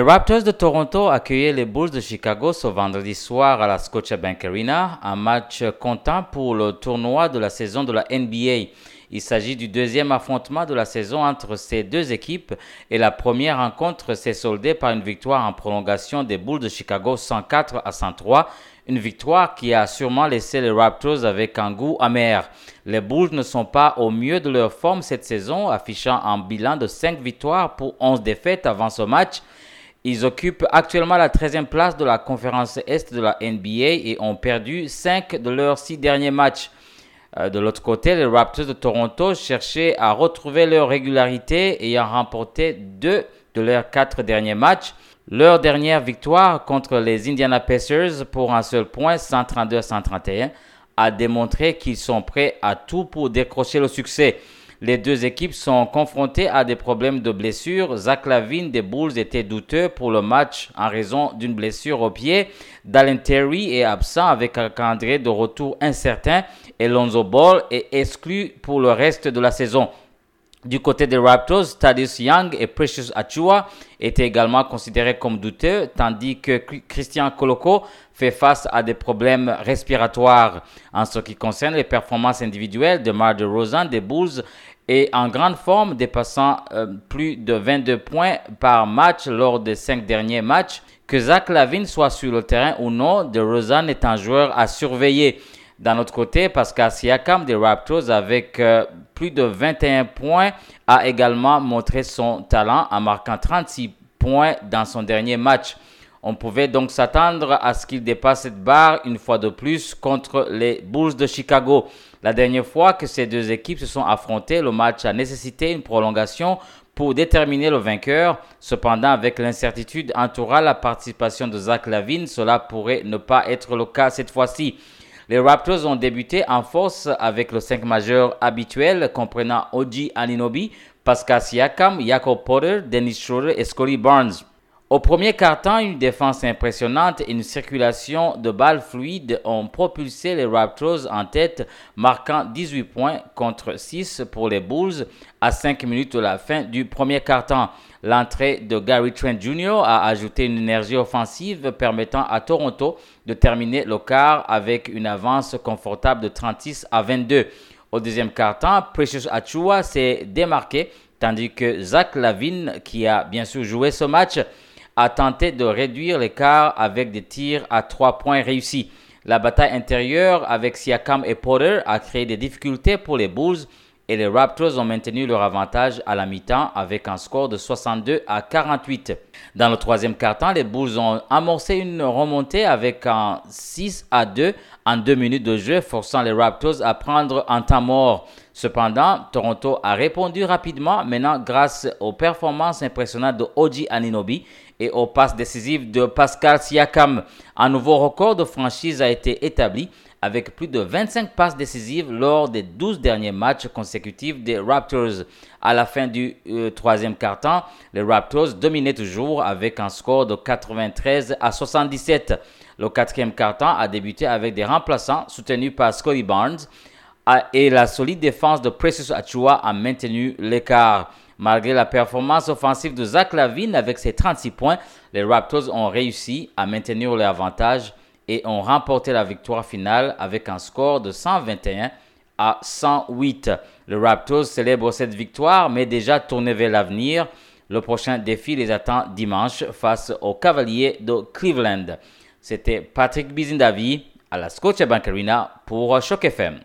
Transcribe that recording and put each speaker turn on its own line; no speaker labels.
Raptors de Toronto accueillaient les Bulls de Chicago ce vendredi soir à la Scotiabank Arena, un match comptant pour le tournoi de la saison de la NBA. Il s'agit du deuxième affrontement de la saison entre ces deux équipes et la première rencontre s'est soldée par une victoire en prolongation des Bulls de Chicago 104 à 103, une victoire qui a sûrement laissé les Raptors avec un goût amer. Les Bulls ne sont pas au mieux de leur forme cette saison, affichant un bilan de 5 victoires pour 11 défaites avant ce match. Ils occupent actuellement la 13e place de la conférence Est de la NBA et ont perdu 5 de leurs 6 derniers matchs. Euh, de l'autre côté, les Raptors de Toronto cherchaient à retrouver leur régularité ayant remporté 2 de leurs 4 derniers matchs. Leur dernière victoire contre les Indiana Pacers pour un seul point, 132 à 131, a démontré qu'ils sont prêts à tout pour décrocher le succès. Les deux équipes sont confrontées à des problèmes de blessure. Zach Lavine des Bulls était douteux pour le match en raison d'une blessure au pied. Dallin Terry est absent avec un calendrier de retour incertain et Lonzo Ball est exclu pour le reste de la saison. Du côté des Raptors, Thaddeus Young et Precious Achua étaient également considérés comme douteux, tandis que Christian Koloko fait face à des problèmes respiratoires. En ce qui concerne les performances individuelles de Mar de Rosan des Bulls est en grande forme, dépassant euh, plus de 22 points par match lors des cinq derniers matchs. Que Zach Lavine soit sur le terrain ou non, de Rosan est un joueur à surveiller. D'un autre côté, Pascal Siakam des Raptors, avec euh, plus de 21 points, a également montré son talent en marquant 36 points dans son dernier match. On pouvait donc s'attendre à ce qu'il dépasse cette barre une fois de plus contre les Bulls de Chicago. La dernière fois que ces deux équipes se sont affrontées, le match a nécessité une prolongation pour déterminer le vainqueur. Cependant, avec l'incertitude entourant la participation de Zach Lavine, cela pourrait ne pas être le cas cette fois-ci. Les Raptors ont débuté en force avec le 5 majeur habituel comprenant Oji Aninobi, Pascal Siakam, Jakob Potter, Dennis Schroeder et Scotty Barnes. Au premier quart-temps, une défense impressionnante et une circulation de balles fluides ont propulsé les Raptors en tête, marquant 18 points contre 6 pour les Bulls à 5 minutes de la fin du premier quart-temps. L'entrée de Gary Trent Jr. a ajouté une énergie offensive permettant à Toronto de terminer le quart avec une avance confortable de 36 à 22. Au deuxième quart-temps, Precious Achua s'est démarqué, tandis que Zach Lavine, qui a bien sûr joué ce match, a tenté de réduire l'écart avec des tirs à trois points réussis. La bataille intérieure avec Siakam et Porter a créé des difficultés pour les Bulls et les Raptors ont maintenu leur avantage à la mi-temps avec un score de 62 à 48. Dans le troisième quart-temps, les Bulls ont amorcé une remontée avec un 6 à 2 en deux minutes de jeu, forçant les Raptors à prendre un temps mort. Cependant, Toronto a répondu rapidement, maintenant grâce aux performances impressionnantes de Oji Aninobi et aux passes décisives de Pascal Siakam. Un nouveau record de franchise a été établi avec plus de 25 passes décisives lors des 12 derniers matchs consécutifs des Raptors. À la fin du euh, troisième quart-temps, les Raptors dominaient toujours avec un score de 93 à 77. Le quatrième quart-temps a débuté avec des remplaçants soutenus par Scotty Barnes et la solide défense de Precious Achua a maintenu l'écart. Malgré la performance offensive de Zach Lavine avec ses 36 points, les Raptors ont réussi à maintenir leur avantage et ont remporté la victoire finale avec un score de 121 à 108. Le Raptors célèbre cette victoire, mais déjà tourné vers l'avenir. Le prochain défi les attend dimanche face aux Cavaliers de Cleveland. C'était Patrick Bizindavi à la Scotiabank Arena pour Choc FM.